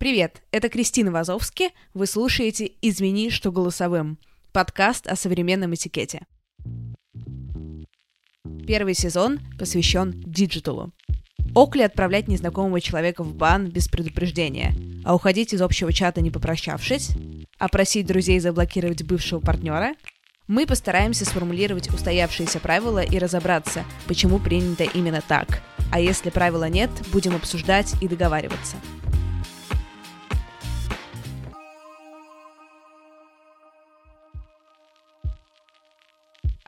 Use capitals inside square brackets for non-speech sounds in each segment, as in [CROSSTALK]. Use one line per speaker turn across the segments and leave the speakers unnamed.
Привет, это Кристина Вазовски. Вы слушаете «Извини, что голосовым» — подкаст о современном этикете. Первый сезон посвящен диджиталу. Ок ли отправлять незнакомого человека в бан без предупреждения, а уходить из общего чата не попрощавшись, а просить друзей заблокировать бывшего партнера? Мы постараемся сформулировать устоявшиеся правила и разобраться, почему принято именно так. А если правила нет, будем обсуждать и договариваться.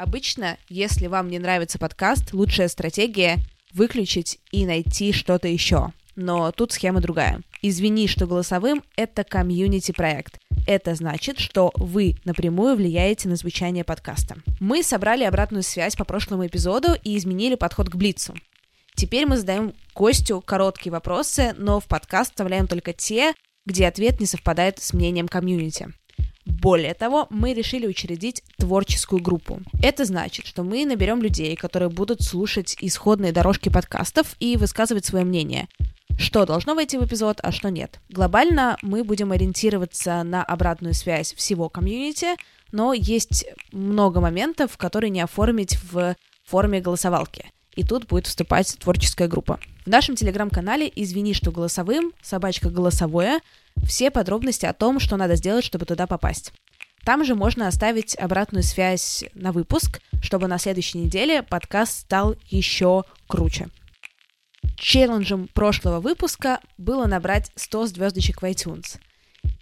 Обычно, если вам не нравится подкаст, лучшая стратегия — выключить и найти что-то еще. Но тут схема другая. Извини, что голосовым — это комьюнити-проект. Это значит, что вы напрямую влияете на звучание подкаста. Мы собрали обратную связь по прошлому эпизоду и изменили подход к Блицу. Теперь мы задаем гостю короткие вопросы, но в подкаст вставляем только те, где ответ не совпадает с мнением комьюнити. Более того, мы решили учредить творческую группу. Это значит, что мы наберем людей, которые будут слушать исходные дорожки подкастов и высказывать свое мнение. Что должно войти в эпизод, а что нет. Глобально мы будем ориентироваться на обратную связь всего комьюнити, но есть много моментов, которые не оформить в форме голосовалки. И тут будет вступать творческая группа. В нашем телеграм-канале «Извини, что голосовым», собачка голосовое, все подробности о том, что надо сделать, чтобы туда попасть. Там же можно оставить обратную связь на выпуск, чтобы на следующей неделе подкаст стал еще круче. Челленджем прошлого выпуска было набрать 100 звездочек в iTunes.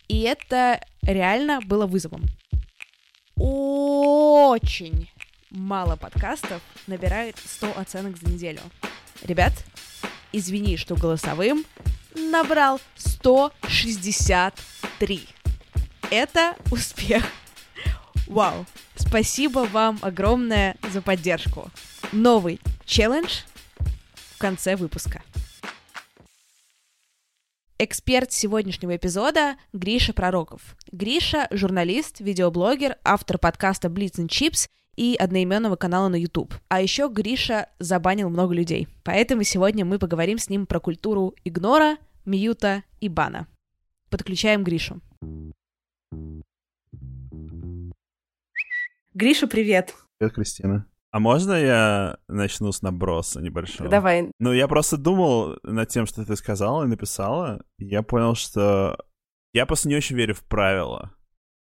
И это реально было вызовом. Очень мало подкастов набирает 100 оценок за неделю. Ребят, извини, что голосовым набрал 163. Это успех. Вау. Спасибо вам огромное за поддержку. Новый челлендж в конце выпуска. Эксперт сегодняшнего эпизода Гриша Пророков. Гриша — журналист, видеоблогер, автор подкаста Blitz and Chips и одноименного канала на YouTube. А еще Гриша забанил много людей. Поэтому сегодня мы поговорим с ним про культуру игнора, мьюта и бана. Подключаем Гришу. Гриша, привет.
Привет, Кристина. А можно я начну с наброса небольшого?
Давай.
Ну, я просто думал над тем, что ты сказала и написала, и я понял, что я просто не очень верю в правила.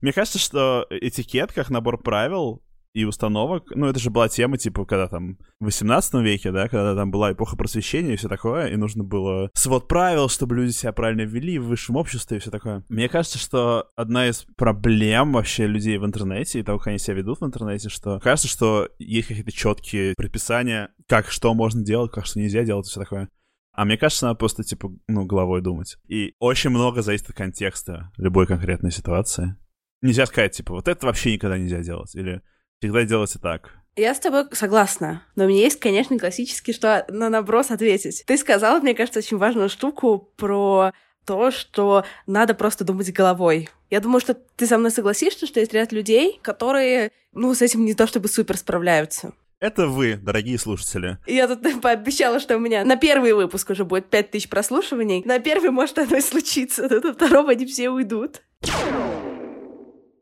Мне кажется, что этикет, как набор правил, и установок. Ну, это же была тема, типа, когда там в 18 веке, да, когда там была эпоха просвещения и все такое, и нужно было свод правил, чтобы люди себя правильно вели в высшем обществе и все такое. Мне кажется, что одна из проблем вообще людей в интернете и того, как они себя ведут в интернете, что кажется, что есть какие-то четкие предписания, как что можно делать, как что нельзя делать и все такое. А мне кажется, надо просто, типа, ну, головой думать. И очень много зависит от контекста любой конкретной ситуации. Нельзя сказать, типа, вот это вообще никогда нельзя делать. Или Всегда делайте так.
Я с тобой согласна, но у меня есть, конечно, классический, что на наброс ответить. Ты сказала, мне кажется, очень важную штуку про то, что надо просто думать головой. Я думаю, что ты со мной согласишься, что есть ряд людей, которые, ну, с этим не то чтобы супер справляются.
Это вы, дорогие слушатели.
Я тут [LAUGHS] пообещала, что у меня на первый выпуск уже будет 5000 прослушиваний. На первый, может, оно и случится, но на второго они все уйдут.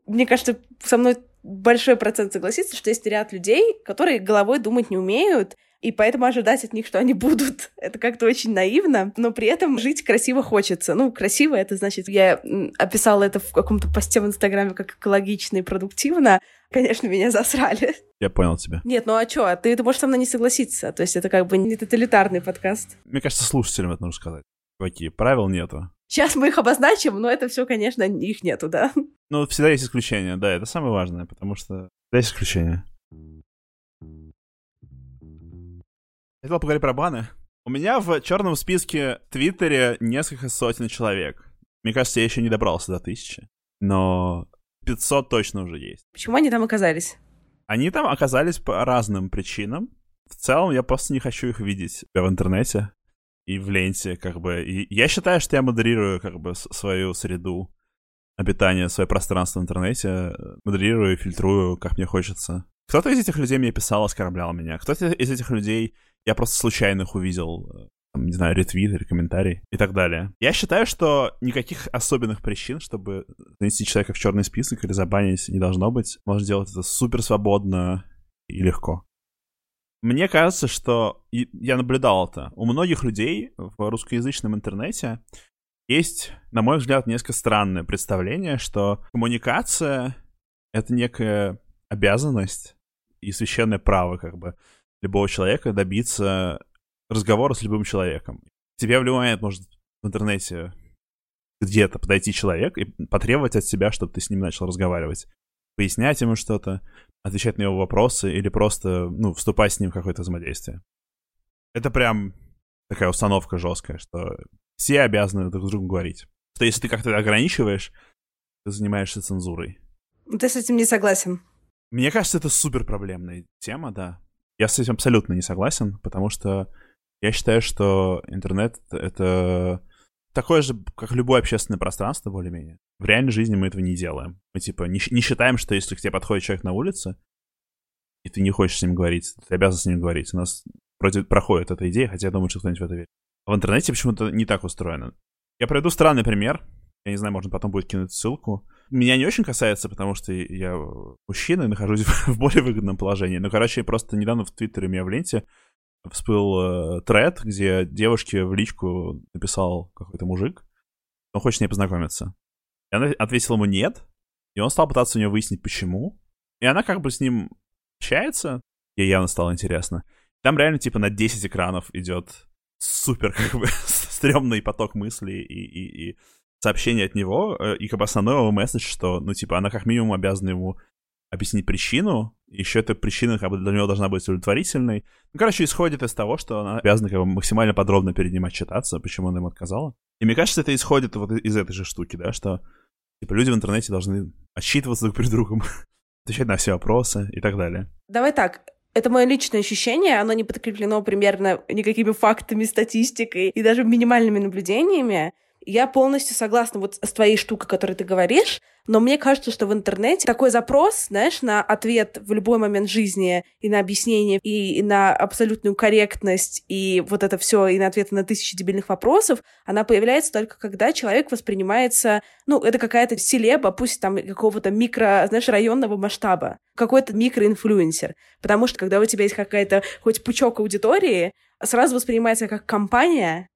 Мне кажется, со мной
большой процент согласится, что есть ряд людей, которые головой думать не умеют, и поэтому ожидать от них, что они будут, [LAUGHS] это как-то очень наивно, но при этом жить красиво хочется. Ну, красиво это значит, я описала это в каком-то посте в Инстаграме как экологично и продуктивно. Конечно, меня засрали. [LAUGHS]
Я понял тебя.
Нет, ну а чё? А ты, ты можешь со мной не согласиться. То есть это как бы не тоталитарный подкаст.
Мне кажется, слушателям это нужно сказать. Какие правил нету.
Сейчас мы их обозначим, но это все, конечно, их нету, да.
Ну, всегда есть исключения, да, это самое важное, потому что всегда есть исключения. Хотел поговорить про баны. У меня в черном списке в Твиттере несколько сотен человек. Мне кажется, я еще не добрался до тысячи. Но 500 точно уже есть.
Почему они там оказались?
Они там оказались по разным причинам. В целом, я просто не хочу их видеть в интернете и в ленте, как бы. И я считаю, что я модерирую, как бы, свою среду обитания, свое пространство в интернете, модерирую и фильтрую, как мне хочется. Кто-то из этих людей мне писал, оскорблял меня. Кто-то из этих людей я просто случайно их увидел, э, там, не знаю, ретвит или комментарий и так далее. Я считаю, что никаких особенных причин, чтобы занести человека в черный список или забанить, не должно быть. Можно делать это супер свободно и легко. Мне кажется, что я наблюдал это. У многих людей в русскоязычном интернете есть, на мой взгляд, несколько странное представление, что коммуникация — это некая обязанность и священное право, как бы любого человека добиться разговора с любым человеком. Тебе в любой момент может в интернете где-то подойти человек и потребовать от тебя, чтобы ты с ним начал разговаривать. Пояснять ему что-то, отвечать на его вопросы или просто, ну, вступать с ним в какое-то взаимодействие. Это прям такая установка жесткая, что все обязаны друг с другом говорить. Что если ты как-то ограничиваешь, ты занимаешься цензурой.
Ты с этим не согласен?
Мне кажется, это супер проблемная тема, да. Я с этим абсолютно не согласен, потому что я считаю, что интернет — это такое же, как любое общественное пространство, более-менее. В реальной жизни мы этого не делаем. Мы, типа, не, не считаем, что если к тебе подходит человек на улице, и ты не хочешь с ним говорить, ты обязан с ним говорить. У нас вроде проходит эта идея, хотя я думаю, что кто-нибудь в это верит. В интернете почему-то не так устроено. Я приведу странный пример. Я не знаю, можно потом будет кинуть ссылку. Меня не очень касается, потому что я мужчина и нахожусь [LAUGHS] в более выгодном положении. Но, короче, просто недавно в Твиттере у меня в ленте всплыл э, тред, где девушке в личку написал какой-то мужик, он хочет с ней познакомиться. И она ответила ему нет, и он стал пытаться у нее выяснить, почему. И она как бы с ним общается, ей явно стало интересно. Там реально типа на 10 экранов идет супер как бы [LAUGHS] стрёмный поток мыслей и, и, и сообщение от него, э, и как бы основной его месседж, что, ну, типа, она как минимум обязана ему объяснить причину, еще эта причина как бы для него должна быть удовлетворительной. Ну, короче, исходит из того, что она обязана как бы максимально подробно перед ним отчитаться, почему она ему отказала. И мне кажется, это исходит вот из этой же штуки, да, что типа люди в интернете должны отчитываться друг перед другом, [LAUGHS] отвечать на все вопросы и так далее.
Давай так, это мое личное ощущение, оно не подкреплено примерно никакими фактами, статистикой и даже минимальными наблюдениями. Я полностью согласна вот с твоей штукой, которую ты говоришь, но мне кажется, что в интернете такой запрос, знаешь, на ответ в любой момент жизни и на объяснение, и на абсолютную корректность, и вот это все, и на ответы на тысячи дебильных вопросов, она появляется только когда человек воспринимается, ну, это какая-то селеба, пусть там какого-то микро, знаешь, районного масштаба, какой-то микроинфлюенсер. Потому что когда у тебя есть какая-то хоть пучок аудитории, сразу воспринимается как компания,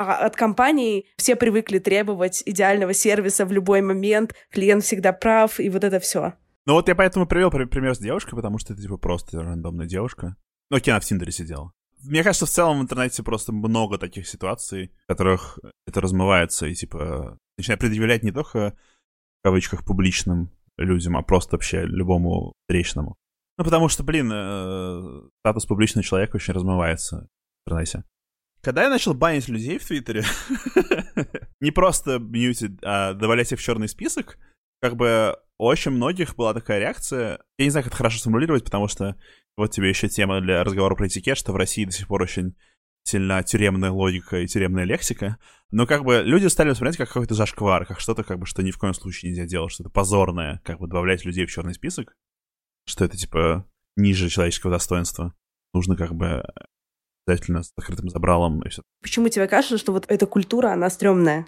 а от компаний все привыкли требовать идеального сервиса в любой момент, клиент всегда прав, и вот это все.
Ну вот я поэтому привел пример с девушкой, потому что это типа просто рандомная девушка. Ну, окей, она в Тиндере сидела. Мне кажется, в целом в интернете просто много таких ситуаций, в которых это размывается и типа начинает предъявлять не только в кавычках публичным людям, а просто вообще любому встречному. Ну, потому что, блин, э, статус публичного человека очень размывается в интернете. Когда я начал банить людей в Твиттере, [LAUGHS] не просто мьютить, а добавлять их в черный список, как бы у очень многих была такая реакция. Я не знаю, как это хорошо сформулировать, потому что вот тебе еще тема для разговора про этикет, что в России до сих пор очень сильна тюремная логика и тюремная лексика. Но как бы люди стали воспринимать как какой-то зашквар, как что-то, как бы, что ни в коем случае нельзя делать, что-то позорное, как бы добавлять людей в черный список, что это типа ниже человеческого достоинства. Нужно как бы обязательно с закрытым забралом и все.
Почему тебе кажется, что вот эта культура, она стрёмная?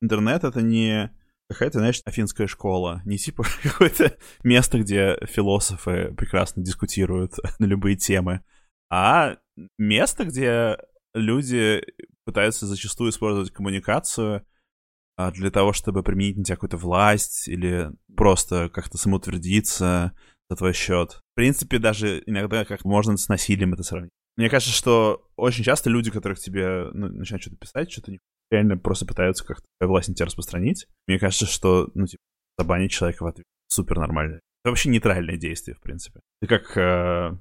Интернет — это не какая-то, знаешь, афинская школа. Не типа [LAUGHS] какое-то место, где философы прекрасно дискутируют [LAUGHS] на любые темы, а место, где люди пытаются зачастую использовать коммуникацию а, для того, чтобы применить на тебя какую-то власть или просто как-то самоутвердиться за твой счет. В принципе, даже иногда как можно с насилием это сравнить. Мне кажется, что очень часто люди, которых тебе ну, начинают что-то писать, что-то не реально просто пытаются как-то власть на тебя распространить. Мне кажется, что, ну, типа, забанить человека в ответ супер нормально. Это вообще нейтральное действие, в принципе. Это как э,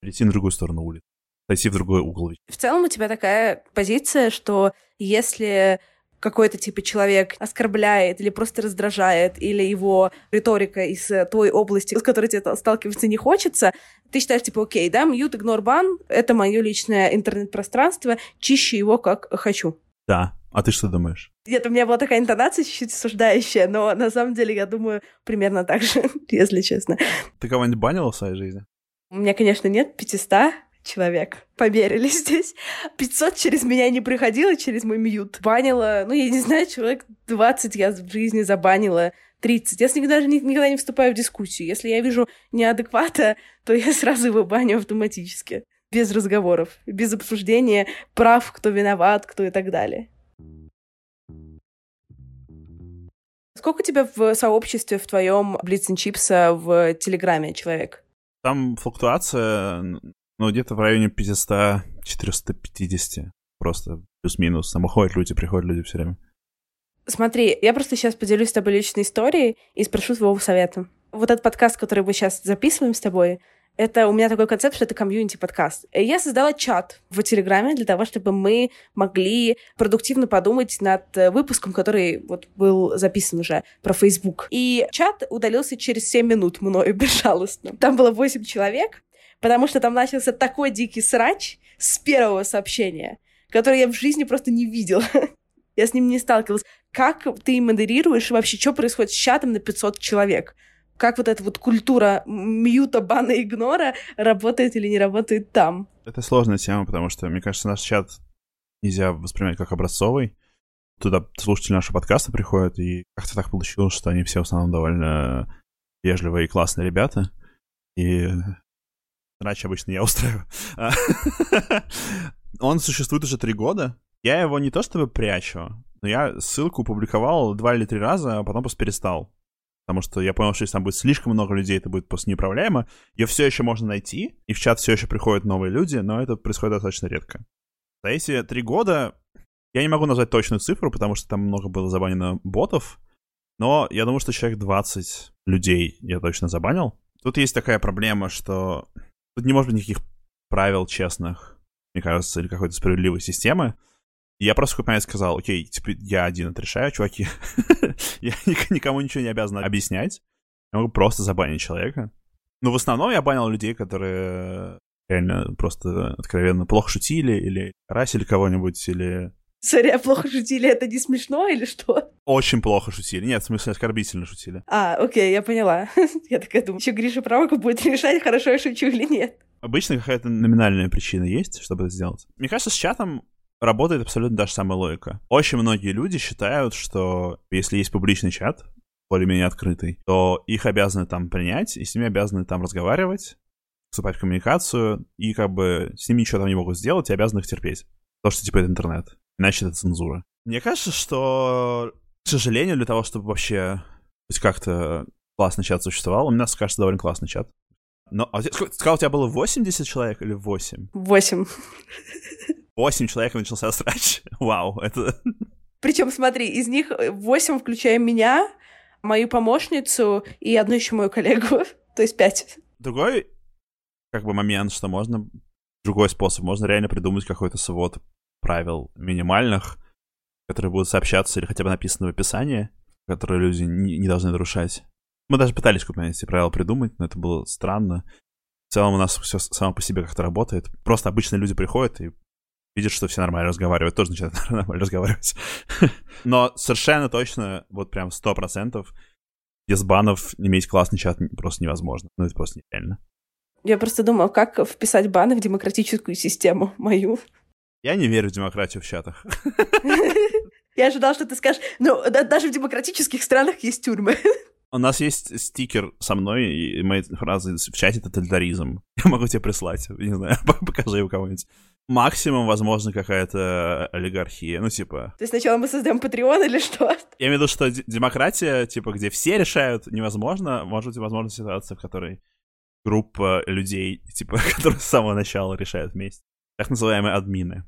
перейти на другую сторону улицы, зайти в другой угол.
В целом у тебя такая позиция, что если какой-то типа человек оскорбляет или просто раздражает, или его риторика из той области, с которой тебе сталкиваться не хочется, ты считаешь, типа, окей, да, мьют, игнор, бан, это мое личное интернет-пространство, чищу его как хочу.
Да. А ты что думаешь?
Нет, у меня была такая интонация чуть-чуть осуждающая, но на самом деле я думаю примерно так же, [LAUGHS] если честно.
Ты кого-нибудь банила в своей жизни?
У меня, конечно, нет 500 человек померили [LAUGHS] здесь. 500 через меня не приходило, через мой мьют. Банила, ну, я не знаю, человек 20 я в жизни забанила. 30. Я с ними даже никогда не вступаю в дискуссию. Если я вижу неадеквата, [LAUGHS] то я сразу его баню автоматически без разговоров, без обсуждения прав, кто виноват, кто и так далее. Сколько у тебя в сообществе в твоем Blitz Чипса в Телеграме человек?
Там флуктуация, ну, где-то в районе 500-450. Просто плюс-минус. Там уходят люди, приходят люди все время.
Смотри, я просто сейчас поделюсь с тобой личной историей и спрошу твоего совета. Вот этот подкаст, который мы сейчас записываем с тобой, это у меня такой концепт, что это комьюнити-подкаст. Я создала чат в Телеграме для того, чтобы мы могли продуктивно подумать над э, выпуском, который вот был записан уже про Facebook. И чат удалился через 7 минут мною [LAUGHS] безжалостно. Там было 8 человек, потому что там начался такой дикий срач с первого сообщения, который я в жизни просто не видела. [LAUGHS] я с ним не сталкивалась. Как ты модерируешь вообще, что происходит с чатом на 500 человек? как вот эта вот культура мьюта, бана, игнора работает или не работает там.
Это сложная тема, потому что, мне кажется, наш чат нельзя воспринимать как образцовый. Туда слушатели нашего подкаста приходят, и как-то так получилось, что они все в основном довольно вежливые и классные ребята. И иначе обычно я устраиваю. [LAUGHS] Он существует уже три года. Я его не то чтобы прячу, но я ссылку публиковал два или три раза, а потом просто перестал потому что я понял, что если там будет слишком много людей, это будет просто неуправляемо. Ее все еще можно найти, и в чат все еще приходят новые люди, но это происходит достаточно редко. За эти три года я не могу назвать точную цифру, потому что там много было забанено ботов, но я думаю, что человек 20 людей я точно забанил. Тут есть такая проблема, что тут не может быть никаких правил честных, мне кажется, или какой-то справедливой системы я просто момент сказал, окей, типа, я один это решаю, чуваки. [LAUGHS] я никому ничего не обязан объяснять. Я могу просто забанить человека. Но в основном я банил людей, которые реально просто откровенно плохо шутили или расили кого-нибудь, или...
Сори, а плохо шутили, это не смешно или что?
Очень плохо шутили. Нет, в смысле, оскорбительно шутили.
А, окей, я поняла. [LAUGHS] я такая думаю, еще Гриша Пророков будет [LAUGHS] решать, хорошо я шучу или нет.
Обычно какая-то номинальная причина есть, чтобы это сделать. Мне кажется, с чатом работает абсолютно та же самая логика. Очень многие люди считают, что если есть публичный чат, более-менее открытый, то их обязаны там принять, и с ними обязаны там разговаривать, вступать в коммуникацию, и как бы с ними ничего там не могут сделать, и обязаны их терпеть. То, что типа это интернет. Иначе это цензура. Мне кажется, что, к сожалению, для того, чтобы вообще хоть как-то классный чат существовал, у меня, кажется, довольно классный чат. Но, а, сказал, у тебя было 80 человек или 8?
8.
8 человек начался срач. [LAUGHS] Вау, это... [LAUGHS]
Причем, смотри, из них 8, включая меня, мою помощницу и одну еще мою коллегу. [LAUGHS] То есть 5.
Другой как бы момент, что можно... Другой способ. Можно реально придумать какой-то свод правил минимальных, которые будут сообщаться или хотя бы написаны в описании, которые люди не, должны нарушать. Мы даже пытались какие эти правила придумать, но это было странно. В целом у нас все само по себе как-то работает. Просто обычные люди приходят и видят, что все нормально разговаривают, тоже начинают [LAUGHS] нормально разговаривать. [LAUGHS] Но совершенно точно, вот прям сто процентов, без банов иметь классный чат просто невозможно. Ну, это просто нереально.
Я просто думал, как вписать баны в демократическую систему мою.
Я не верю в демократию в чатах. [LAUGHS]
Я ожидала, что ты скажешь, ну, да, даже в демократических странах есть тюрьмы. [LAUGHS]
У нас есть стикер со мной, и мои фразы в чате — это тоталитаризм. Я могу тебе прислать, не знаю, [LAUGHS] покажи его кого-нибудь. Максимум, возможно, какая-то олигархия, ну, типа...
То есть сначала мы создаем Патреон или что?
Я имею в виду, что демократия, типа, где все решают, невозможно. Может быть, возможна ситуация, в которой группа людей, типа, которые с самого начала решают вместе. Так называемые админы.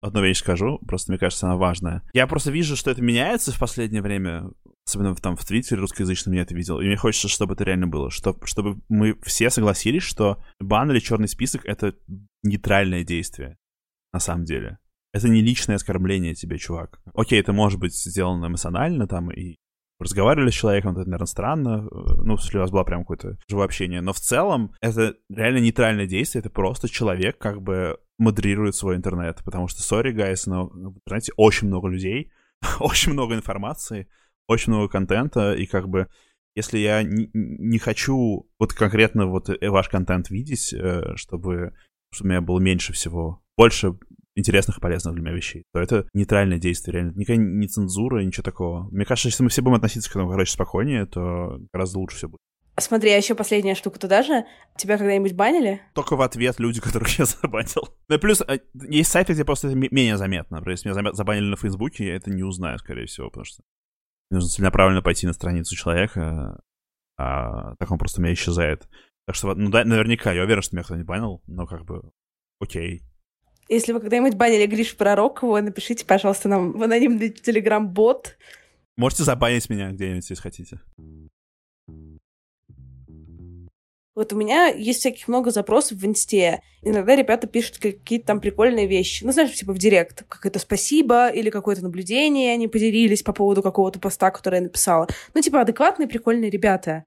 одну вещь скажу, просто мне кажется, она важная. Я просто вижу, что это меняется в последнее время, особенно там в Твиттере русскоязычном я это видел, и мне хочется, чтобы это реально было, чтобы, чтобы мы все согласились, что бан или черный список — это нейтральное действие, на самом деле. Это не личное оскорбление тебе, чувак. Окей, это может быть сделано эмоционально там и разговаривали с человеком, это, наверное, странно. Ну, если у вас было прям какое-то живое общение. Но в целом это реально нейтральное действие. Это просто человек как бы модерирует свой интернет. Потому что, сори, guys, но в интернете очень много людей, [LAUGHS] очень много информации, очень много контента. И как бы если я не, не хочу вот конкретно вот э, ваш контент видеть, э, чтобы, чтобы у меня было меньше всего, больше интересных и полезных для меня вещей, то это нейтральное действие, реально. Никакая не цензура, ничего такого. Мне кажется, если мы все будем относиться к этому, короче, спокойнее, то гораздо лучше все будет.
Смотри, а еще последняя штука туда же. Тебя когда-нибудь банили?
Только в ответ люди, которых [LAUGHS] я забанил. Ну и плюс, а, есть сайты, где просто это менее заметно. Например, если меня забанили на Фейсбуке, я это не узнаю, скорее всего, потому что нужно целенаправленно пойти на страницу человека, а так он просто у меня исчезает. Так что, ну да, наверняка, я уверен, что меня кто-нибудь банил, но как бы, окей,
если вы когда-нибудь банили Гришу Пророкову, напишите, пожалуйста, нам в анонимный телеграм-бот.
Можете забанить меня где-нибудь, если хотите.
Вот у меня есть всяких много запросов в инсте. Иногда ребята пишут какие-то там прикольные вещи. Ну, знаешь, типа в директ. Какое-то спасибо или какое-то наблюдение они поделились по поводу какого-то поста, который я написала. Ну, типа адекватные, прикольные ребята.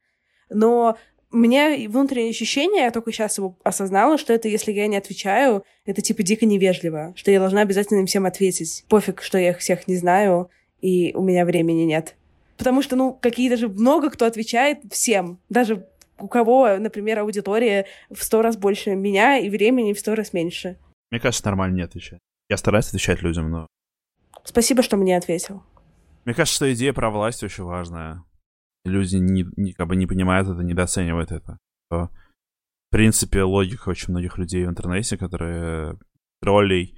Но меня внутреннее ощущение, я только сейчас его осознала, что это, если я не отвечаю, это типа дико невежливо, что я должна обязательно им всем ответить. Пофиг, что я их всех не знаю, и у меня времени нет. Потому что, ну, какие-то же много кто отвечает всем. Даже у кого, например, аудитория в сто раз больше меня и времени в сто раз меньше.
Мне кажется, нормально не отвечать. Я стараюсь отвечать людям, но...
Спасибо, что мне ответил.
Мне кажется, что идея про власть очень важная люди не, не, как бы не понимают это, недооценивают это. То, в принципе, логика очень многих людей в интернете, которые троллей,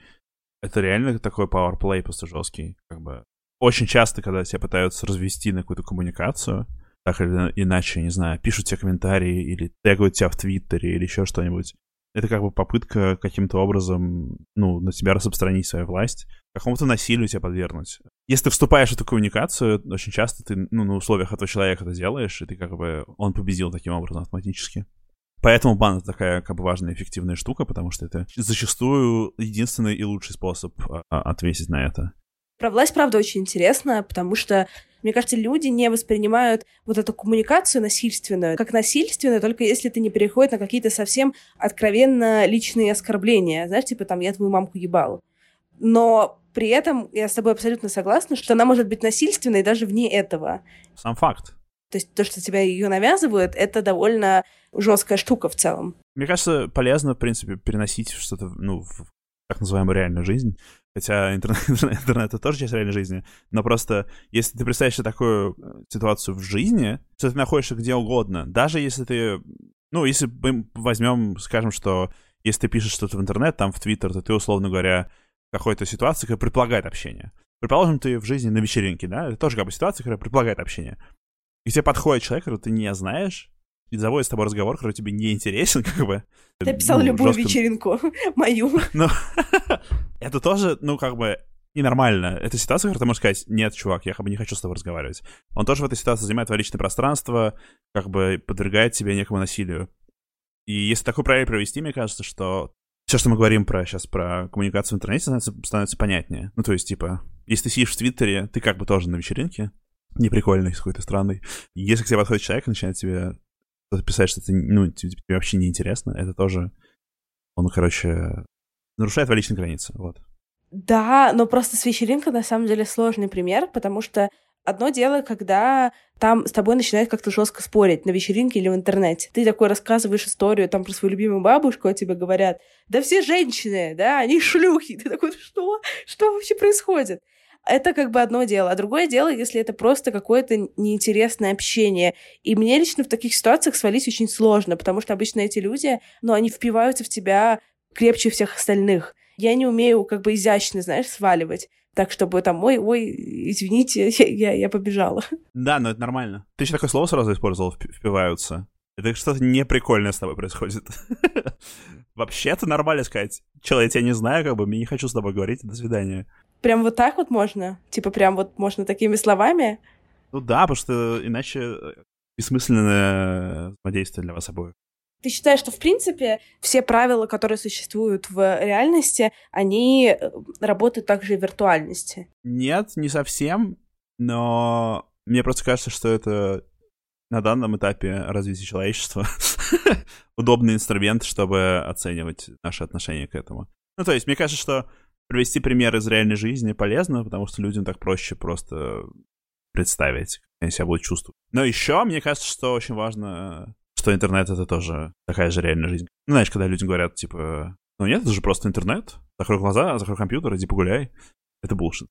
это реально такой powerplay просто жесткий. Как бы. Очень часто, когда тебя пытаются развести на какую-то коммуникацию, так или иначе, не знаю, пишут тебе комментарии или тегают тебя в Твиттере или еще что-нибудь, это как бы попытка каким-то образом, ну, на тебя распространить свою власть, какому-то насилию тебя подвергнуть. Если ты вступаешь в эту коммуникацию, очень часто ты, ну, на условиях этого человека это делаешь, и ты как бы, он победил таким образом автоматически. Поэтому бан — это такая как бы важная эффективная штука, потому что это зачастую единственный и лучший способ а, ответить на это.
Про власть, правда, очень интересно, потому что, мне кажется, люди не воспринимают вот эту коммуникацию насильственную как насильственную, только если это не переходит на какие-то совсем откровенно личные оскорбления. Знаешь, типа там «я твою мамку ебал». Но при этом я с тобой абсолютно согласна, что она может быть насильственной даже вне этого.
Сам факт.
То есть то, что тебя ее навязывают, это довольно жесткая штука в целом.
Мне кажется, полезно, в принципе, переносить что-то, ну, в так называемую реальную жизнь. Хотя интернет, [LAUGHS] интернет, это тоже часть реальной жизни. Но просто, если ты представишь себе такую э, ситуацию в жизни, что ты находишься где угодно, даже если ты... Ну, если мы возьмем, скажем, что если ты пишешь что-то в интернет, там в Твиттер, то ты, условно говоря, какой-то ситуации, которая предполагает общение. Предположим, ты в жизни на вечеринке, да? Это тоже как бы ситуация, которая предполагает общение. И тебе подходит человек, которого ты не знаешь, и заводит с тобой разговор, который тебе не интересен, [LAUGHS] как бы.
Ты описал [LAUGHS] [LAUGHS] ну, любую жестко... вечеринку, мою.
Ну, это тоже, ну, как бы, ненормально. Это ситуация, которая ты можешь сказать, нет, чувак, я как бы не хочу с тобой разговаривать. Он тоже в этой ситуации занимает твое личное пространство, как бы подвергает тебя некому насилию. И если такой проект провести, мне кажется, что все, что мы говорим про сейчас про коммуникацию в интернете, становится, становится понятнее. Ну, то есть, типа, если ты сидишь в Твиттере, ты как бы тоже на вечеринке, неприкольный, какой-то странный. Если к тебе подходит человек и начинает тебе писать, что ты, ну, тебе, тебе вообще не интересно, это тоже, он, короче, нарушает твои личные границы, вот.
Да, но просто с вечеринкой на самом деле сложный пример, потому что
Одно дело, когда там с тобой начинают как-то жестко спорить на вечеринке или в интернете. Ты такой рассказываешь историю там про свою любимую бабушку, а тебе говорят, да все женщины, да, они шлюхи. Ты такой, что? Что вообще происходит? Это как бы одно дело. А другое дело, если это просто какое-то неинтересное общение. И мне лично в таких ситуациях свалить очень сложно, потому что обычно эти люди, ну, они впиваются в тебя крепче всех остальных. Я не умею как бы изящно, знаешь, сваливать так, чтобы там, ой, ой, извините, [LAUGHS] я, я, побежала.
Да, но это нормально. Ты еще такое слово сразу использовал, впиваются. Это что-то неприкольное с тобой происходит. [LAUGHS] Вообще-то нормально сказать. Человек, я тебя не знаю, как бы, я не хочу с тобой говорить, до свидания.
Прям вот так вот можно? Типа прям вот можно такими словами?
Ну да, потому что иначе э, бессмысленное взаимодействие для вас обоих.
Ты считаешь, что, в принципе, все правила, которые существуют в реальности, они э, работают также и в виртуальности?
Нет, не совсем, но мне просто кажется, что это на данном этапе развития человечества [LAUGHS] удобный инструмент, чтобы оценивать наши отношения к этому. Ну, то есть, мне кажется, что привести пример из реальной жизни полезно, потому что людям так проще просто представить, как они себя будут чувствовать. Но еще, мне кажется, что очень важно что интернет — это тоже такая же реальная жизнь. Ну, знаешь, когда люди говорят, типа, ну нет, это же просто интернет. Закрой глаза, закрой компьютер, иди погуляй. Это булшит.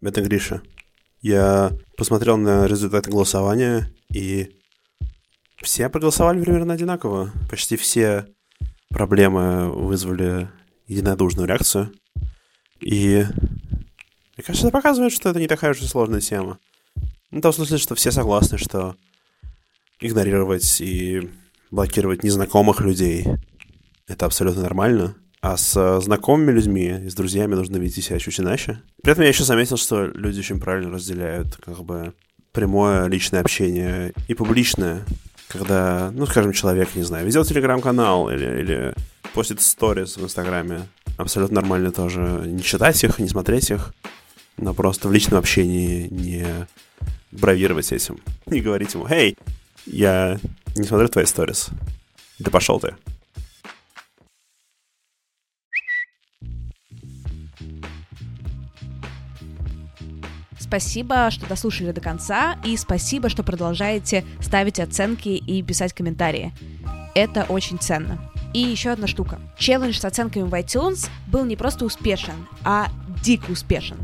Это Гриша. Я посмотрел на результаты голосования, и все проголосовали примерно одинаково. Почти все проблемы вызвали единодушную реакцию. И мне кажется, это показывает, что это не такая уж и сложная тема. Ну, в том смысле, что все согласны, что игнорировать и блокировать незнакомых людей — это абсолютно нормально. А с знакомыми людьми и с друзьями нужно вести себя чуть иначе. При этом я еще заметил, что люди очень правильно разделяют как бы прямое личное общение и публичное, когда, ну, скажем, человек, не знаю, ведет телеграм-канал или, или постит сторис в Инстаграме. Абсолютно нормально тоже не читать их, не смотреть их, но просто в личном общении не бравировать этим. [LAUGHS] Не говорить ему, «Эй, я не смотрю твои сторис. Да пошел ты».
Спасибо, что дослушали до конца, и спасибо, что продолжаете ставить оценки и писать комментарии. Это очень ценно. И еще одна штука. Челлендж с оценками в iTunes был не просто успешен, а дико успешен.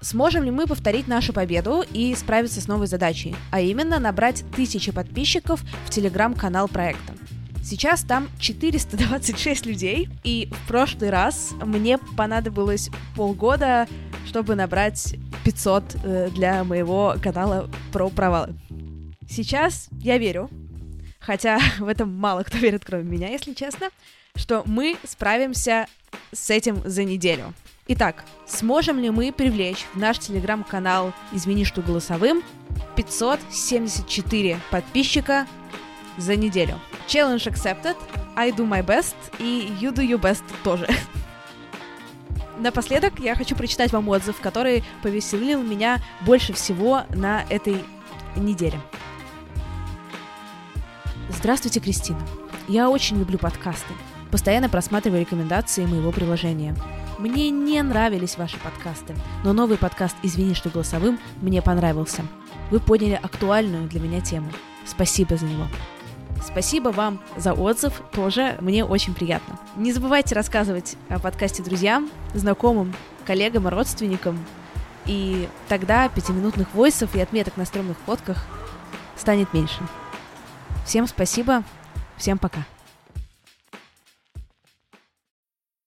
Сможем ли мы повторить нашу победу и справиться с новой задачей, а именно набрать тысячи подписчиков в телеграм-канал проекта? Сейчас там 426 людей, и в прошлый раз мне понадобилось полгода, чтобы набрать 500 э, для моего канала про провалы. Сейчас я верю, хотя [LAUGHS] в этом мало кто верит, кроме меня, если честно, что мы справимся с этим за неделю. Итак, сможем ли мы привлечь в наш телеграм-канал «Измени что голосовым» 574 подписчика за неделю? Challenge accepted, I do my best и you do your best тоже. Напоследок я хочу прочитать вам отзыв, который повеселил меня больше всего на этой неделе. Здравствуйте, Кристина. Я очень люблю подкасты. Постоянно просматриваю рекомендации моего приложения. Мне не нравились ваши подкасты, но новый подкаст «Извини, что голосовым» мне понравился. Вы подняли актуальную для меня тему. Спасибо за него. Спасибо вам за отзыв, тоже мне очень приятно. Не забывайте рассказывать о подкасте друзьям, знакомым, коллегам родственникам, и тогда пятиминутных войсов и отметок на стрёмных фотках станет меньше. Всем спасибо, всем пока.